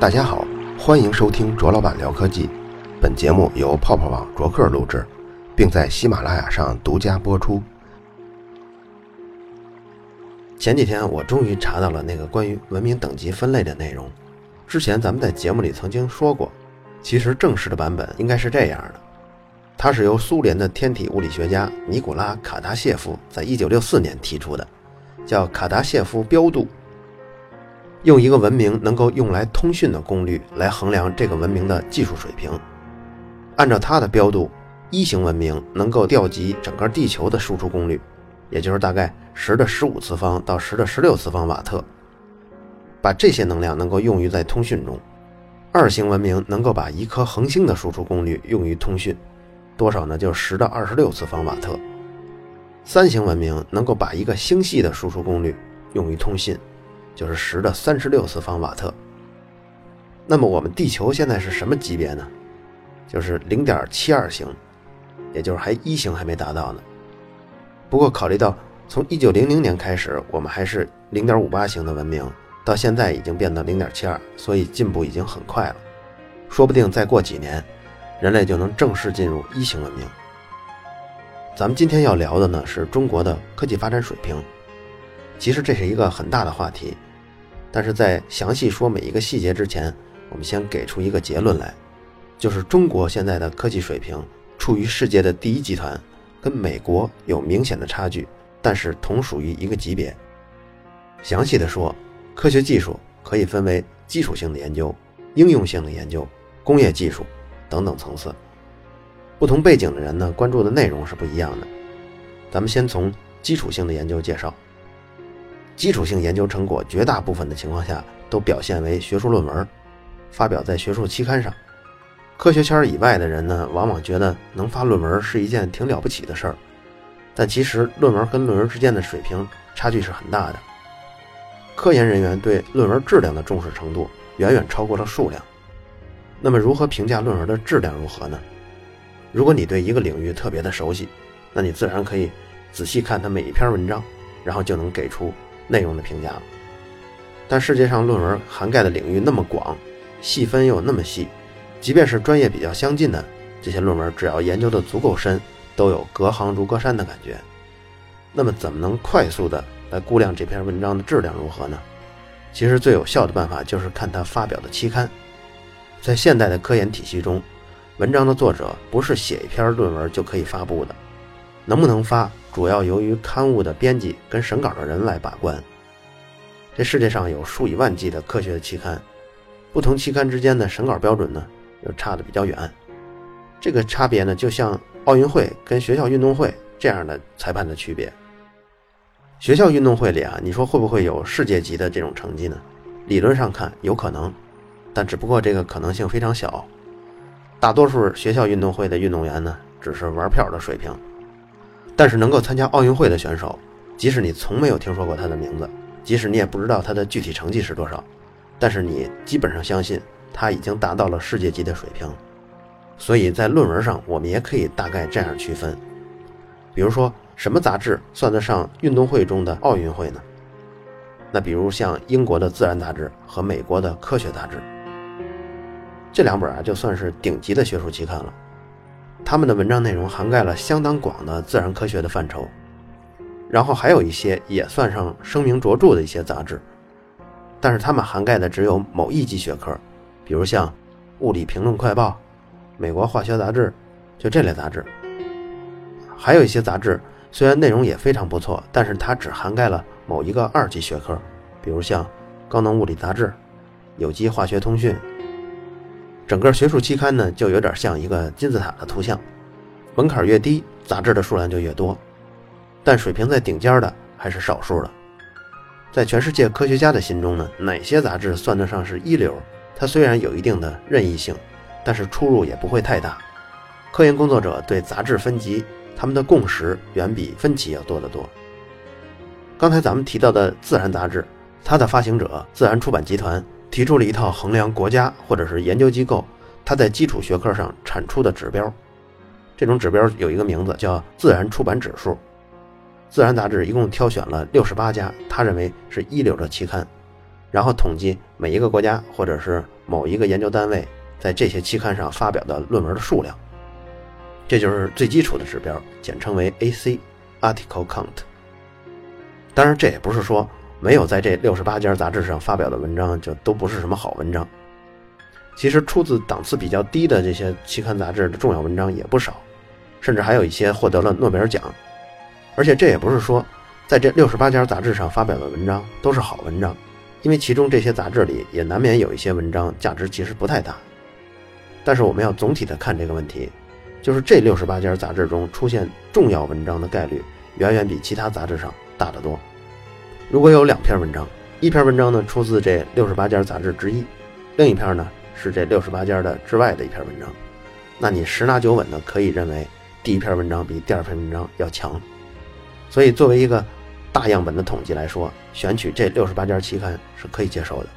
大家好，欢迎收听卓老板聊科技。本节目由泡泡网卓克录制，并在喜马拉雅上独家播出。前几天我终于查到了那个关于文明等级分类的内容。之前咱们在节目里曾经说过，其实正式的版本应该是这样的：它是由苏联的天体物理学家尼古拉·卡达谢夫在一九六四年提出的，叫卡达谢夫标度。用一个文明能够用来通讯的功率来衡量这个文明的技术水平。按照它的标度，一型文明能够调集整个地球的输出功率，也就是大概十的十五次方到十的十六次方瓦特。把这些能量能够用于在通讯中。二型文明能够把一颗恒星的输出功率用于通讯，多少呢？就是十的二十六次方瓦特。三型文明能够把一个星系的输出功率用于通信。就是十的三十六次方瓦特。那么我们地球现在是什么级别呢？就是零点七二型，也就是还一型还没达到呢。不过考虑到从一九零零年开始，我们还是零点五八型的文明，到现在已经变到零点七二，所以进步已经很快了。说不定再过几年，人类就能正式进入一型文明。咱们今天要聊的呢，是中国的科技发展水平。其实这是一个很大的话题。但是在详细说每一个细节之前，我们先给出一个结论来，就是中国现在的科技水平处于世界的第一集团，跟美国有明显的差距，但是同属于一个级别。详细的说，科学技术可以分为基础性的研究、应用性的研究、工业技术等等层次。不同背景的人呢，关注的内容是不一样的。咱们先从基础性的研究介绍。基础性研究成果绝大部分的情况下都表现为学术论文，发表在学术期刊上。科学圈以外的人呢，往往觉得能发论文是一件挺了不起的事儿，但其实论文跟论文之间的水平差距是很大的。科研人员对论文质量的重视程度远远超过了数量。那么，如何评价论文的质量如何呢？如果你对一个领域特别的熟悉，那你自然可以仔细看它每一篇文章，然后就能给出。内容的评价了，但世界上论文涵盖的领域那么广，细分又那么细，即便是专业比较相近的这些论文，只要研究的足够深，都有隔行如隔山的感觉。那么，怎么能快速的来估量这篇文章的质量如何呢？其实最有效的办法就是看它发表的期刊。在现代的科研体系中，文章的作者不是写一篇论文就可以发布的，能不能发？主要由于刊物的编辑跟审稿的人来把关。这世界上有数以万计的科学期刊，不同期刊之间的审稿标准呢又差的比较远。这个差别呢，就像奥运会跟学校运动会这样的裁判的区别。学校运动会里啊，你说会不会有世界级的这种成绩呢？理论上看有可能，但只不过这个可能性非常小。大多数学校运动会的运动员呢，只是玩票的水平。但是能够参加奥运会的选手，即使你从没有听说过他的名字，即使你也不知道他的具体成绩是多少，但是你基本上相信他已经达到了世界级的水平。所以在论文上，我们也可以大概这样区分：比如说，什么杂志算得上运动会中的奥运会呢？那比如像英国的《自然》杂志和美国的《科学》杂志，这两本啊，就算是顶级的学术期刊了。他们的文章内容涵盖了相当广的自然科学的范畴，然后还有一些也算上声名卓著的一些杂志，但是他们涵盖的只有某一级学科，比如像《物理评论快报》《美国化学杂志》，就这类杂志。还有一些杂志虽然内容也非常不错，但是它只涵盖了某一个二级学科，比如像《高能物理杂志》《有机化学通讯》。整个学术期刊呢，就有点像一个金字塔的图像，门槛越低，杂志的数量就越多，但水平在顶尖的还是少数的。在全世界科学家的心中呢，哪些杂志算得上是一流？它虽然有一定的任意性，但是出入也不会太大。科研工作者对杂志分级，他们的共识远比分歧要多得多。刚才咱们提到的《自然》杂志，它的发行者自然出版集团。提出了一套衡量国家或者是研究机构它在基础学科上产出的指标，这种指标有一个名字叫自然出版指数。自然》杂志一共挑选了六十八家他认为是一流的期刊，然后统计每一个国家或者是某一个研究单位在这些期刊上发表的论文的数量。这就是最基础的指标，简称为 AC（Article Count）。当然，这也不是说没有在这六十八家杂志上发表的文章就都不是什么好文章。其实，出自档次比较低的这些期刊杂志的重要文章也不少，甚至还有一些获得了诺贝尔奖。而且，这也不是说在这六十八家杂志上发表的文章都是好文章，因为其中这些杂志里也难免有一些文章价值其实不太大。但是，我们要总体的看这个问题。就是这六十八家杂志中出现重要文章的概率，远远比其他杂志上大得多。如果有两篇文章，一篇文章呢出自这六十八家杂志之一，另一篇呢是这六十八家的之外的一篇文章，那你十拿九稳的可以认为第一篇文章比第二篇文章要强。所以作为一个大样本的统计来说，选取这六十八家期刊是可以接受的。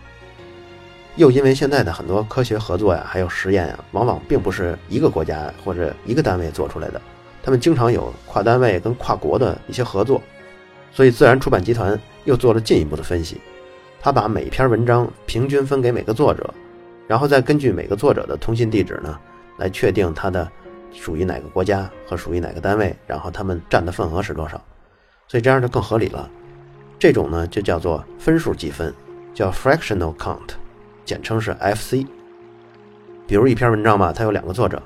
又因为现在的很多科学合作呀，还有实验呀，往往并不是一个国家或者一个单位做出来的，他们经常有跨单位跟跨国的一些合作，所以自然出版集团又做了进一步的分析，他把每篇文章平均分给每个作者，然后再根据每个作者的通信地址呢，来确定他的属于哪个国家和属于哪个单位，然后他们占的份额是多少，所以这样就更合理了。这种呢就叫做分数计分，叫 fractional count。简称是 FC。比如一篇文章吧，它有两个作者，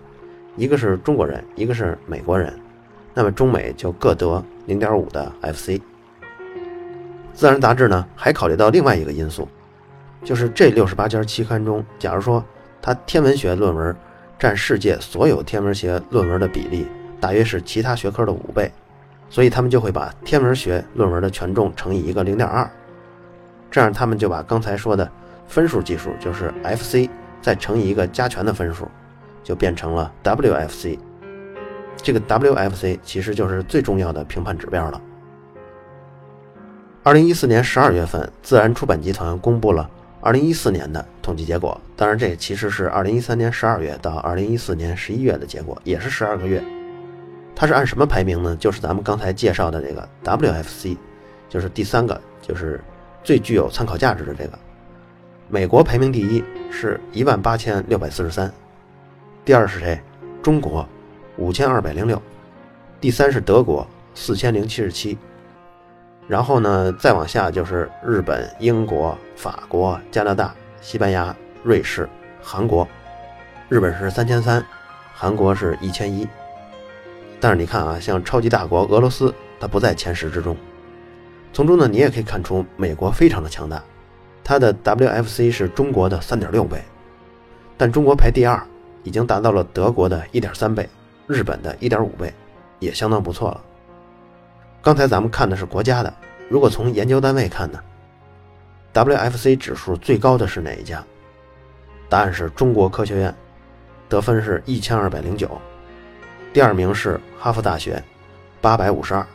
一个是中国人，一个是美国人，那么中美就各得零点五的 FC。自然杂志呢，还考虑到另外一个因素，就是这六十八家期刊中，假如说它天文学论文占世界所有天文学论文的比例大约是其他学科的五倍，所以他们就会把天文学论文的权重乘以一个零点二，这样他们就把刚才说的。分数计数就是 FC 再乘以一个加权的分数，就变成了 WFC。这个 WFC 其实就是最重要的评判指标了。二零一四年十二月份，自然出版集团公布了二零一四年的统计结果。当然，这其实是二零一三年十二月到二零一四年十一月的结果，也是十二个月。它是按什么排名呢？就是咱们刚才介绍的这个 WFC，就是第三个，就是最具有参考价值的这个。美国排名第一是一万八千六百四十三，第二是谁？中国五千二百零六，第三是德国四千零七十七，然后呢，再往下就是日本、英国、法国、加拿大、西班牙、瑞士、韩国。日本是三千三，韩国是一千一。但是你看啊，像超级大国俄罗斯，它不在前十之中。从中呢，你也可以看出美国非常的强大。它的 WFC 是中国的三点六倍，但中国排第二，已经达到了德国的一点三倍，日本的一点五倍，也相当不错了。刚才咱们看的是国家的，如果从研究单位看呢，WFC 指数最高的是哪一家？答案是中国科学院，得分是一千二百零九，第二名是哈佛大学，八百五十二。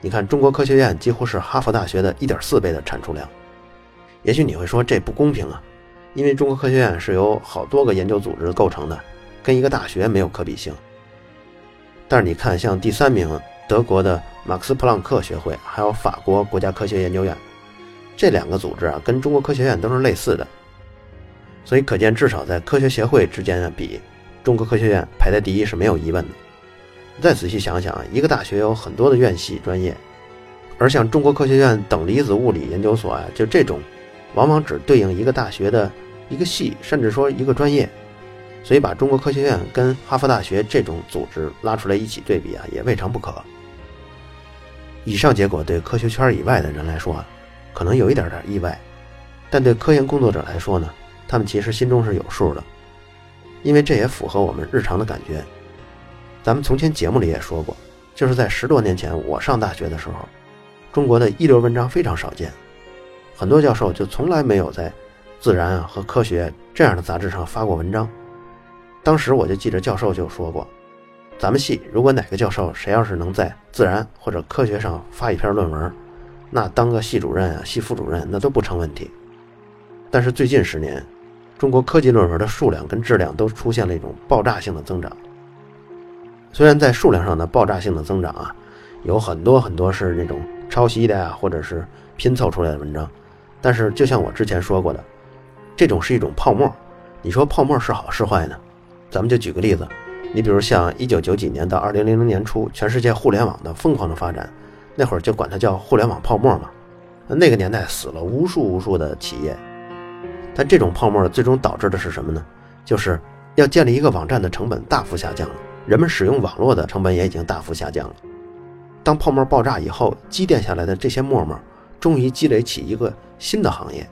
你看，中国科学院几乎是哈佛大学的一点四倍的产出量。也许你会说这不公平啊，因为中国科学院是由好多个研究组织构成的，跟一个大学没有可比性。但是你看，像第三名德国的马克思普朗克学会，还有法国国家科学研究院，这两个组织啊，跟中国科学院都是类似的，所以可见，至少在科学协会之间啊比，中国科学院排在第一是没有疑问的。再仔细想想啊，一个大学有很多的院系专业，而像中国科学院等离子物理研究所啊，就这种。往往只对应一个大学的一个系，甚至说一个专业，所以把中国科学院跟哈佛大学这种组织拉出来一起对比啊，也未尝不可。以上结果对科学圈以外的人来说，可能有一点点意外，但对科研工作者来说呢，他们其实心中是有数的，因为这也符合我们日常的感觉。咱们从前节目里也说过，就是在十多年前我上大学的时候，中国的一流文章非常少见。很多教授就从来没有在《自然》和《科学》这样的杂志上发过文章。当时我就记着教授就说过，咱们系如果哪个教授谁要是能在《自然》或者《科学》上发一篇论文，那当个系主任啊、系副主任那都不成问题。但是最近十年，中国科技论文的数量跟质量都出现了一种爆炸性的增长。虽然在数量上的爆炸性的增长啊，有很多很多是那种抄袭的呀，或者是拼凑出来的文章。但是就像我之前说过的，这种是一种泡沫。你说泡沫是好是坏呢？咱们就举个例子，你比如像一九九几年到二零零零年初，全世界互联网的疯狂的发展，那会儿就管它叫互联网泡沫嘛。那个年代死了无数无数的企业，但这种泡沫最终导致的是什么呢？就是要建立一个网站的成本大幅下降了，人们使用网络的成本也已经大幅下降了。当泡沫爆炸以后，积淀下来的这些沫沫，终于积累起一个新的行业。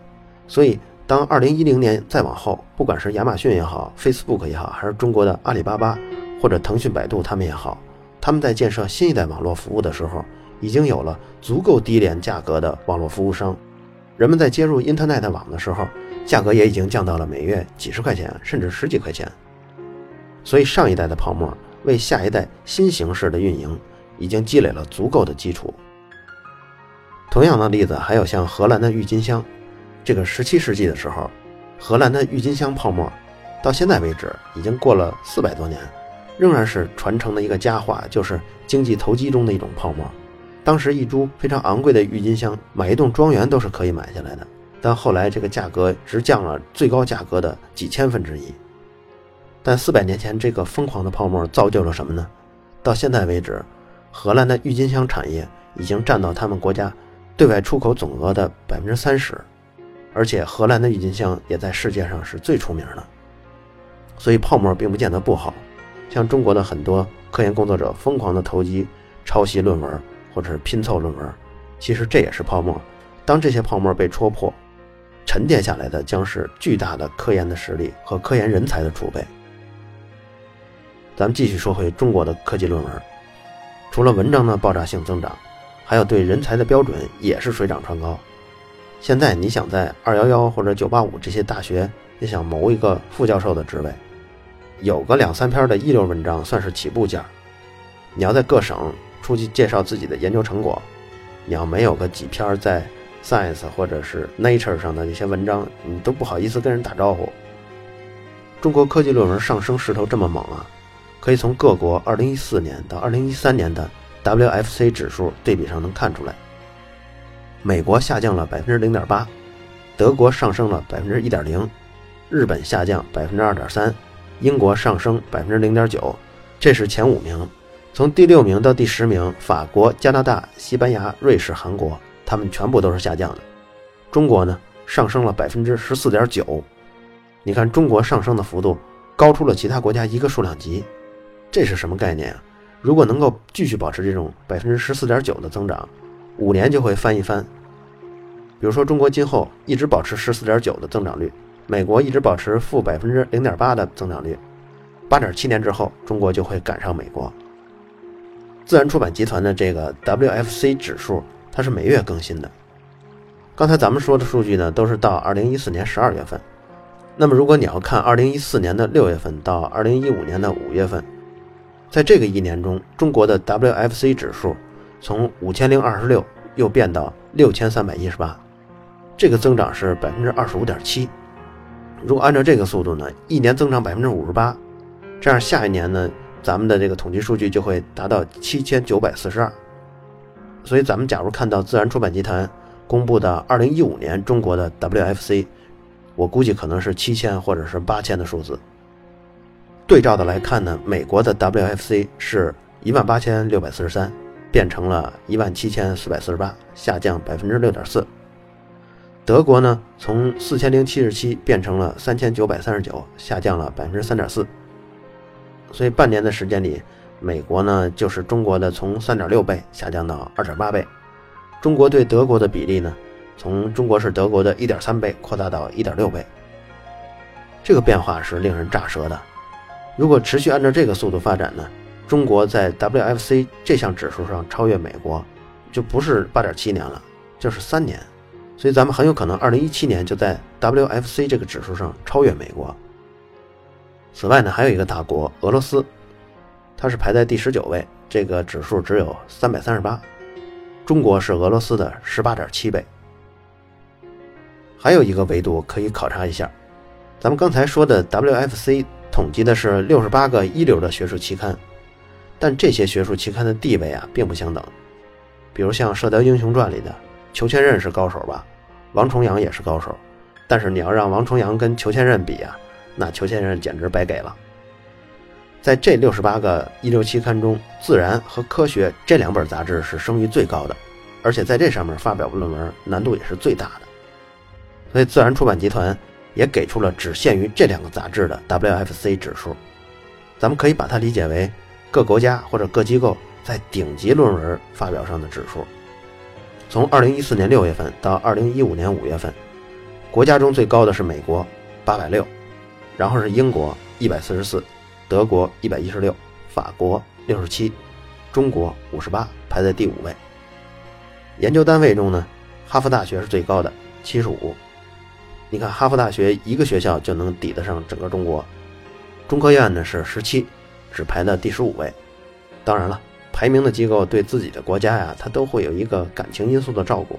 所以，当二零一零年再往后，不管是亚马逊也好，Facebook 也好，还是中国的阿里巴巴或者腾讯、百度他们也好，他们在建设新一代网络服务的时候。已经有了足够低廉价格的网络服务商，人们在接入 Internet 网的时候，价格也已经降到了每月几十块钱，甚至十几块钱。所以上一代的泡沫为下一代新形式的运营已经积累了足够的基础。同样的例子还有像荷兰的郁金香，这个17世纪的时候，荷兰的郁金香泡沫，到现在为止已经过了四百多年，仍然是传承的一个佳话，就是经济投机中的一种泡沫。当时一株非常昂贵的郁金香，买一栋庄园都是可以买下来的。但后来这个价格直降了最高价格的几千分之一。但四百年前这个疯狂的泡沫造就了什么呢？到现在为止，荷兰的郁金香产业已经占到他们国家对外出口总额的百分之三十，而且荷兰的郁金香也在世界上是最出名的。所以泡沫并不见得不好，像中国的很多科研工作者疯狂的投机、抄袭论文。或者是拼凑论文，其实这也是泡沫。当这些泡沫被戳破，沉淀下来的将是巨大的科研的实力和科研人才的储备。咱们继续说回中国的科技论文，除了文章的爆炸性增长，还有对人才的标准也是水涨船高。现在你想在二幺幺或者九八五这些大学，你想谋一个副教授的职位，有个两三篇的一流文章算是起步价。你要在各省。出去介绍自己的研究成果，你要没有个几篇在 Science 或者是 Nature 上的那些文章，你都不好意思跟人打招呼。中国科技论文上升势头这么猛啊，可以从各国2014年到2013年的 WFC 指数对比上能看出来。美国下降了百分之零点八，德国上升了百分之一点零，日本下降百分之二点三，英国上升百分之零点九，这是前五名。从第六名到第十名，法国、加拿大、西班牙、瑞士、韩国，他们全部都是下降的。中国呢，上升了百分之十四点九。你看，中国上升的幅度高出了其他国家一个数量级，这是什么概念啊？如果能够继续保持这种百分之十四点九的增长，五年就会翻一番。比如说，中国今后一直保持十四点九的增长率，美国一直保持负百分之零点八的增长率，八点七年之后，中国就会赶上美国。自然出版集团的这个 WFC 指数，它是每月更新的。刚才咱们说的数据呢，都是到2014年12月份。那么，如果你要看2014年的6月份到2015年的5月份，在这个一年中，中国的 WFC 指数从5026又变到6318，这个增长是百分之二十五点七。如果按照这个速度呢，一年增长百分之五十八，这样下一年呢？咱们的这个统计数据就会达到七千九百四十二，所以咱们假如看到自然出版集团公布的二零一五年中国的 WFC，我估计可能是七千或者是八千的数字。对照的来看呢，美国的 WFC 是一万八千六百四十三，变成了一万七千四百四十八，下降百分之六点四。德国呢，从四千零七十七变成了三千九百三十九，下降了百分之三点四。所以半年的时间里，美国呢就是中国的从三点六倍下降到二点八倍，中国对德国的比例呢，从中国是德国的一点三倍扩大到一点六倍。这个变化是令人咋舌的。如果持续按照这个速度发展呢，中国在 WFC 这项指数上超越美国，就不是八点七年了，就是三年。所以咱们很有可能二零一七年就在 WFC 这个指数上超越美国。此外呢，还有一个大国俄罗斯，它是排在第十九位，这个指数只有三百三十八。中国是俄罗斯的十八点七倍。还有一个维度可以考察一下，咱们刚才说的 WFC 统计的是六十八个一流的学术期刊，但这些学术期刊的地位啊并不相等。比如像《射雕英雄传》里的裘千仞是高手吧，王重阳也是高手，但是你要让王重阳跟裘千仞比啊，那裘千仞简直白给了。在这六十八个一流期刊中，《自然》和《科学》这两本杂志是声誉最高的，而且在这上面发表论文难度也是最大的。所以，自然出版集团也给出了只限于这两个杂志的 WFC 指数，咱们可以把它理解为各国家或者各机构在顶级论文发表上的指数。从2014年6月份到2015年5月份，国家中最高的是美国860，然后是英国144。德国一百一十六，法国六十七，中国五十八，排在第五位。研究单位中呢，哈佛大学是最高的，七十五。你看，哈佛大学一个学校就能抵得上整个中国。中科院呢是十七，只排到第十五位。当然了，排名的机构对自己的国家呀，它都会有一个感情因素的照顾，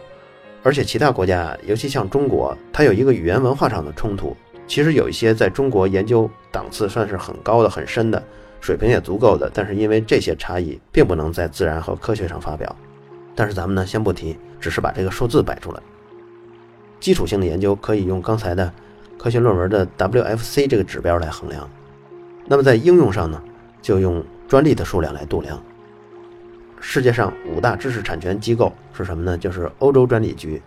而且其他国家，尤其像中国，它有一个语言文化上的冲突。其实有一些在中国研究档次算是很高的、很深的，水平也足够的，但是因为这些差异，并不能在自然和科学上发表。但是咱们呢，先不提，只是把这个数字摆出来。基础性的研究可以用刚才的科学论文的 WFC 这个指标来衡量。那么在应用上呢，就用专利的数量来度量。世界上五大知识产权机构是什么呢？就是欧洲专利局、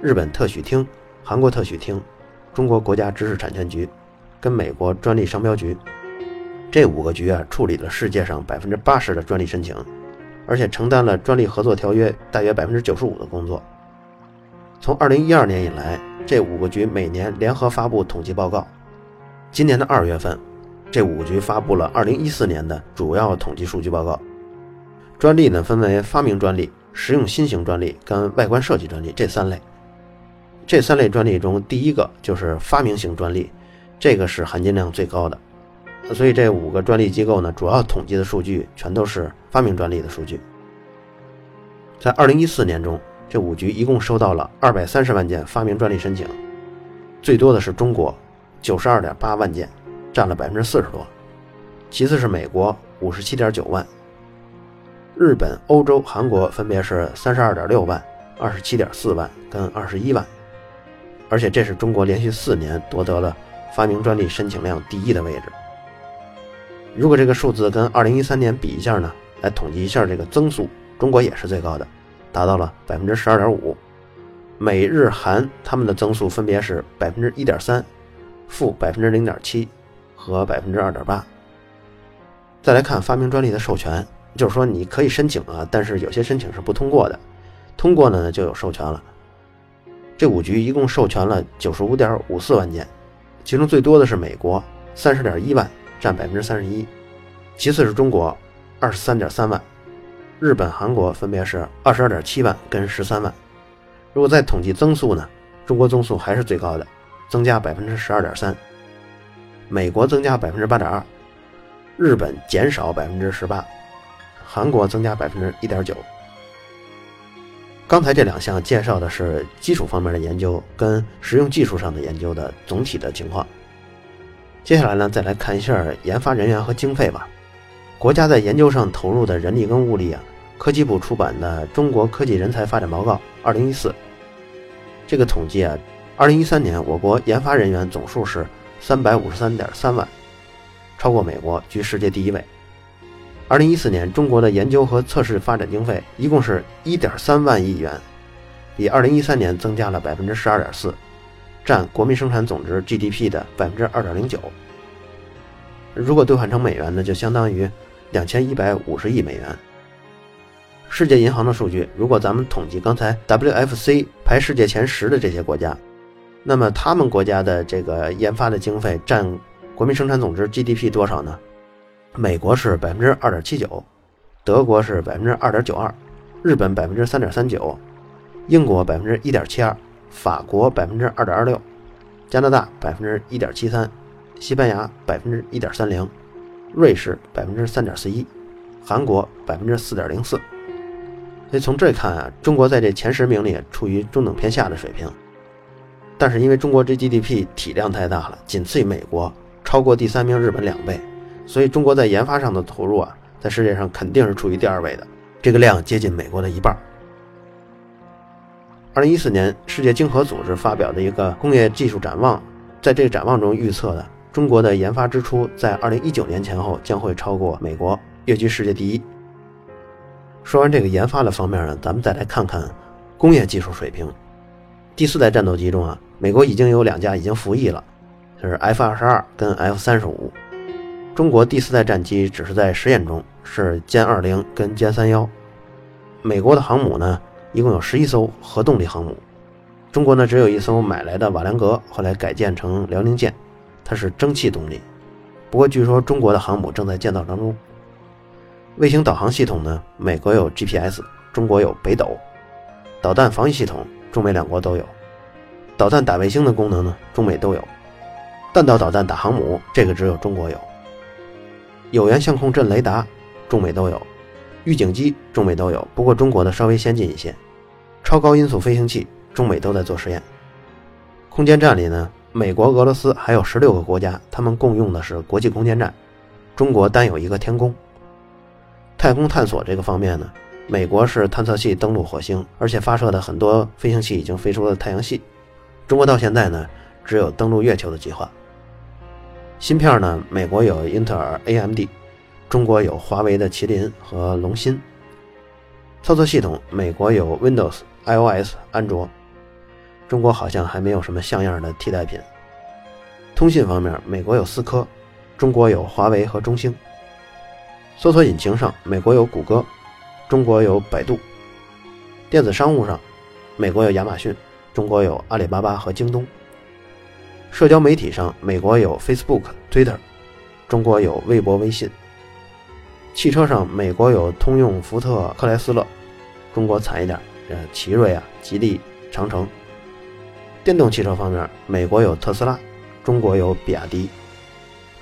日本特许厅、韩国特许厅。中国国家知识产权局跟美国专利商标局这五个局啊，处理了世界上百分之八十的专利申请，而且承担了专利合作条约大约百分之九十五的工作。从二零一二年以来，这五个局每年联合发布统计报告。今年的二月份，这五局发布了二零一四年的主要统计数据报告。专利呢，分为发明专利、实用新型专利跟外观设计专利这三类。这三类专利中，第一个就是发明型专利，这个是含金量最高的。所以这五个专利机构呢，主要统计的数据全都是发明专利的数据。在二零一四年中，这五局一共收到了二百三十万件发明专利申请，最多的是中国，九十二点八万件，占了百分之四十多。其次是美国，五十七点九万。日本、欧洲、韩国分别是三十二点六万、二十七点四万跟二十一万。而且这是中国连续四年夺得了发明专利申请量第一的位置。如果这个数字跟2013年比一下呢，来统计一下这个增速，中国也是最高的，达到了百分之十二点五。美日韩他们的增速分别是百分之一点三、负百分之零点七和百分之二点八。再来看发明专利的授权，就是说你可以申请啊，但是有些申请是不通过的，通过呢就有授权了。这五局一共授权了九十五点五四万件，其中最多的是美国，三十点一万，占百分之三十一，其次是中国，二十三点三万，日本、韩国分别是二十二点七万跟十三万。如果再统计增速呢，中国增速还是最高的，增加百分之十二点三，美国增加百分之八点二，日本减少百分之十八，韩国增加百分之一点九。刚才这两项介绍的是基础方面的研究跟实用技术上的研究的总体的情况。接下来呢，再来看一下研发人员和经费吧。国家在研究上投入的人力跟物力啊，科技部出版的《中国科技人才发展报告（二零一四）》这个统计啊，二零一三年我国研发人员总数是三百五十三点三万，超过美国，居世界第一位。二零一四年，中国的研究和测试发展经费一共是一点三万亿元，比二零一三年增加了百分之十二点四，占国民生产总值 GDP 的百分之二点零九。如果兑换成美元呢，就相当于两千一百五十亿美元。世界银行的数据，如果咱们统计刚才 WFC 排世界前十的这些国家，那么他们国家的这个研发的经费占国民生产总值 GDP 多少呢？美国是百分之二点七九，德国是百分之二点九二，日本百分之三点三九，英国百分之一点七二，法国百分之二点二六，加拿大百分之一点七三，西班牙百分之一点三零，瑞士百分之三点四一，韩国百分之四点零四。所以从这看啊，中国在这前十名里处于中等偏下的水平。但是因为中国这 GDP 体量太大了，仅次于美国，超过第三名日本两倍。所以，中国在研发上的投入啊，在世界上肯定是处于第二位的，这个量接近美国的一半。二零一四年，世界经合组织发表的一个工业技术展望，在这个展望中预测的中国的研发支出在二零一九年前后将会超过美国，跃居世界第一。说完这个研发的方面呢，咱们再来看看工业技术水平。第四代战斗机中啊，美国已经有两架已经服役了，就是 F 二十二跟 F 三十五。中国第四代战机只是在实验中，是歼二零跟歼三幺。美国的航母呢，一共有十一艘核动力航母，中国呢只有一艘买来的瓦良格，后来改建成辽宁舰，它是蒸汽动力。不过据说中国的航母正在建造当中。卫星导航系统呢？美国有 GPS，中国有北斗。导弹防御系统，中美两国都有。导弹打卫星的功能呢？中美都有。弹道导弹打航母，这个只有中国有。有源相控阵雷达，中美都有。预警机，中美都有，不过中国的稍微先进一些。超高音速飞行器，中美都在做实验。空间站里呢，美国、俄罗斯还有十六个国家，他们共用的是国际空间站，中国单有一个天宫。太空探索这个方面呢，美国是探测器登陆火星，而且发射的很多飞行器已经飞出了太阳系。中国到现在呢，只有登陆月球的计划。芯片呢，美国有英特尔、AMD，中国有华为的麒麟和龙芯。操作系统，美国有 Windows、iOS、安卓，中国好像还没有什么像样的替代品。通信方面，美国有思科，中国有华为和中兴。搜索引擎上，美国有谷歌，中国有百度；电子商务上，美国有亚马逊，中国有阿里巴巴和京东；社交媒体上，美国有 Facebook、Twitter，中国有微博、微信；汽车上，美国有通用、福特、克莱斯勒，中国惨一点，呃，奇瑞啊、吉利、长城；电动汽车方面，美国有特斯拉，中国有比亚迪；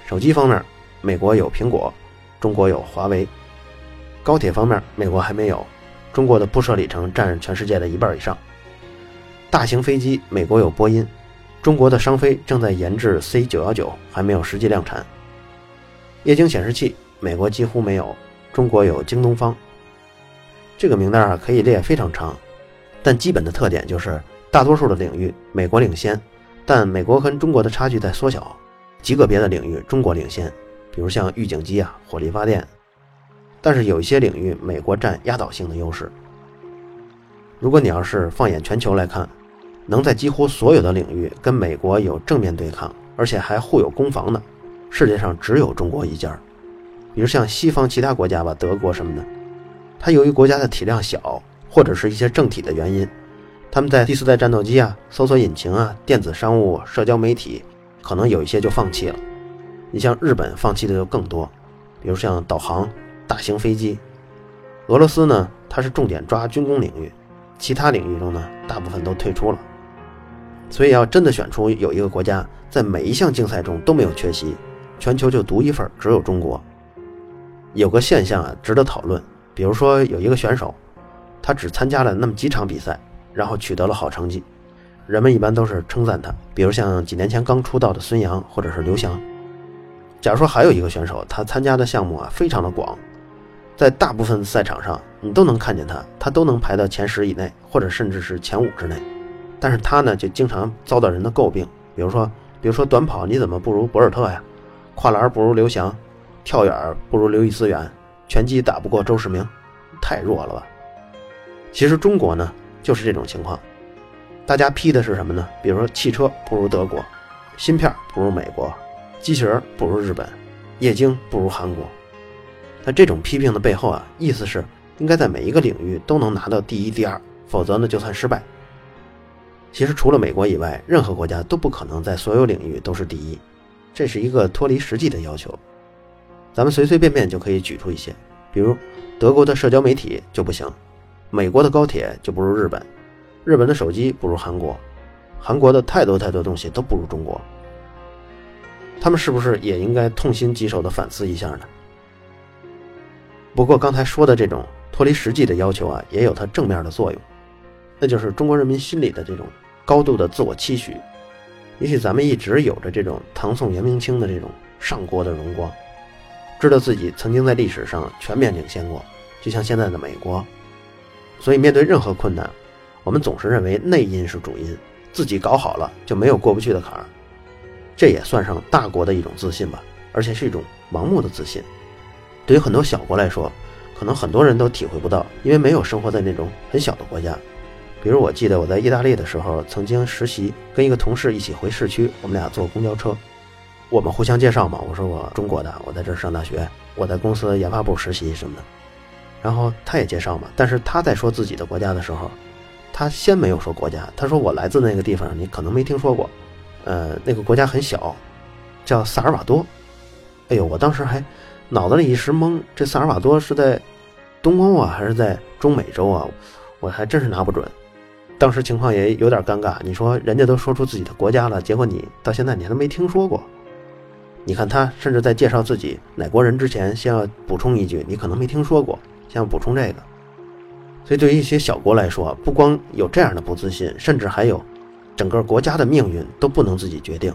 手机方面，美国有苹果。中国有华为，高铁方面，美国还没有，中国的铺设里程占全世界的一半以上。大型飞机，美国有波音，中国的商飞正在研制 C 九幺九，还没有实际量产。液晶显示器，美国几乎没有，中国有京东方。这个名单啊可以列非常长，但基本的特点就是大多数的领域美国领先，但美国跟中国的差距在缩小，极个别的领域中国领先。比如像预警机啊、火力发电，但是有一些领域美国占压倒性的优势。如果你要是放眼全球来看，能在几乎所有的领域跟美国有正面对抗，而且还互有攻防的，世界上只有中国一家。比如像西方其他国家吧，德国什么的，它由于国家的体量小，或者是一些政体的原因，他们在第四代战斗机啊、搜索引擎啊、电子商务、社交媒体，可能有一些就放弃了。你像日本放弃的就更多，比如像导航、大型飞机。俄罗斯呢，它是重点抓军工领域，其他领域中呢，大部分都退出了。所以要真的选出有一个国家在每一项竞赛中都没有缺席，全球就独一份，只有中国。有个现象啊，值得讨论，比如说有一个选手，他只参加了那么几场比赛，然后取得了好成绩，人们一般都是称赞他，比如像几年前刚出道的孙杨或者是刘翔。假如说还有一个选手，他参加的项目啊非常的广，在大部分赛场上你都能看见他，他都能排到前十以内，或者甚至是前五之内。但是他呢就经常遭到人的诟病，比如说，比如说短跑你怎么不如博尔特呀？跨栏不如刘翔，跳远不如刘易斯远，拳击打不过周世明，太弱了吧？其实中国呢就是这种情况，大家批的是什么呢？比如说汽车不如德国，芯片不如美国。机器人不如日本，液晶不如韩国。那这种批评的背后啊，意思是应该在每一个领域都能拿到第一、第二，否则呢就算失败。其实除了美国以外，任何国家都不可能在所有领域都是第一，这是一个脱离实际的要求。咱们随随便便就可以举出一些，比如德国的社交媒体就不行，美国的高铁就不如日本，日本的手机不如韩国，韩国的太多太多东西都不如中国。他们是不是也应该痛心疾首地反思一下呢？不过刚才说的这种脱离实际的要求啊，也有它正面的作用，那就是中国人民心里的这种高度的自我期许。也许咱们一直有着这种唐宋元明清的这种上国的荣光，知道自己曾经在历史上全面领先过，就像现在的美国。所以面对任何困难，我们总是认为内因是主因，自己搞好了就没有过不去的坎儿。这也算上大国的一种自信吧，而且是一种盲目的自信。对于很多小国来说，可能很多人都体会不到，因为没有生活在那种很小的国家。比如，我记得我在意大利的时候，曾经实习，跟一个同事一起回市区，我们俩坐公交车，我们互相介绍嘛。我说我中国的，我在这上大学，我在公司研发部实习什么的。然后他也介绍嘛，但是他在说自己的国家的时候，他先没有说国家，他说我来自那个地方，你可能没听说过，呃，那个国家很小，叫萨尔瓦多。哎呦，我当时还脑子里一时懵，这萨尔瓦多是在东欧啊，还是在中美洲啊？我还真是拿不准。当时情况也有点尴尬，你说人家都说出自己的国家了，结果你到现在你还都没听说过。你看他甚至在介绍自己哪国人之前，先要补充一句，你可能没听说过，先要补充这个。所以对于一些小国来说，不光有这样的不自信，甚至还有整个国家的命运都不能自己决定，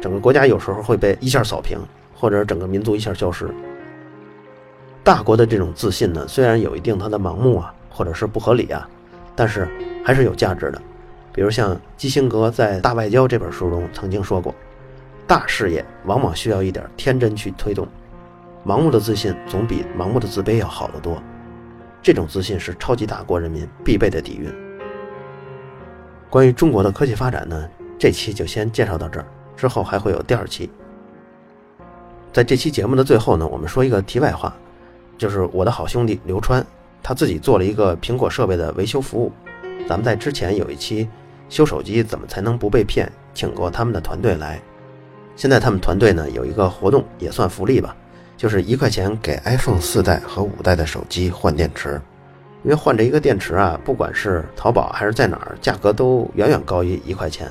整个国家有时候会被一下扫平，或者整个民族一下消失。大国的这种自信呢，虽然有一定它的盲目啊，或者是不合理啊。但是还是有价值的，比如像基辛格在《大外交》这本书中曾经说过，大事业往往需要一点天真去推动，盲目的自信总比盲目的自卑要好得多。这种自信是超级大国人民必备的底蕴。关于中国的科技发展呢，这期就先介绍到这儿，之后还会有第二期。在这期节目的最后呢，我们说一个题外话，就是我的好兄弟刘川。他自己做了一个苹果设备的维修服务，咱们在之前有一期修手机怎么才能不被骗，请过他们的团队来。现在他们团队呢有一个活动，也算福利吧，就是一块钱给 iPhone 四代和五代的手机换电池。因为换这一个电池啊，不管是淘宝还是在哪儿，价格都远远高于一块钱。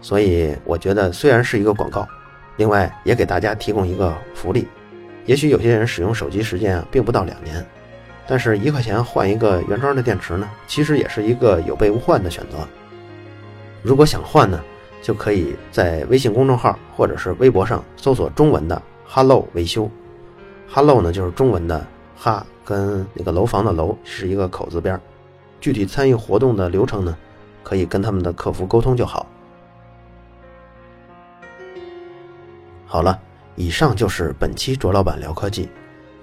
所以我觉得虽然是一个广告，另外也给大家提供一个福利。也许有些人使用手机时间啊并不到两年。但是，一块钱换一个原装的电池呢，其实也是一个有备无患的选择。如果想换呢，就可以在微信公众号或者是微博上搜索中文的 “hello 维修 ”，“hello” 呢就是中文的“哈”跟那个楼房的“楼”是一个口字边。具体参与活动的流程呢，可以跟他们的客服沟通就好。好了，以上就是本期卓老板聊科技。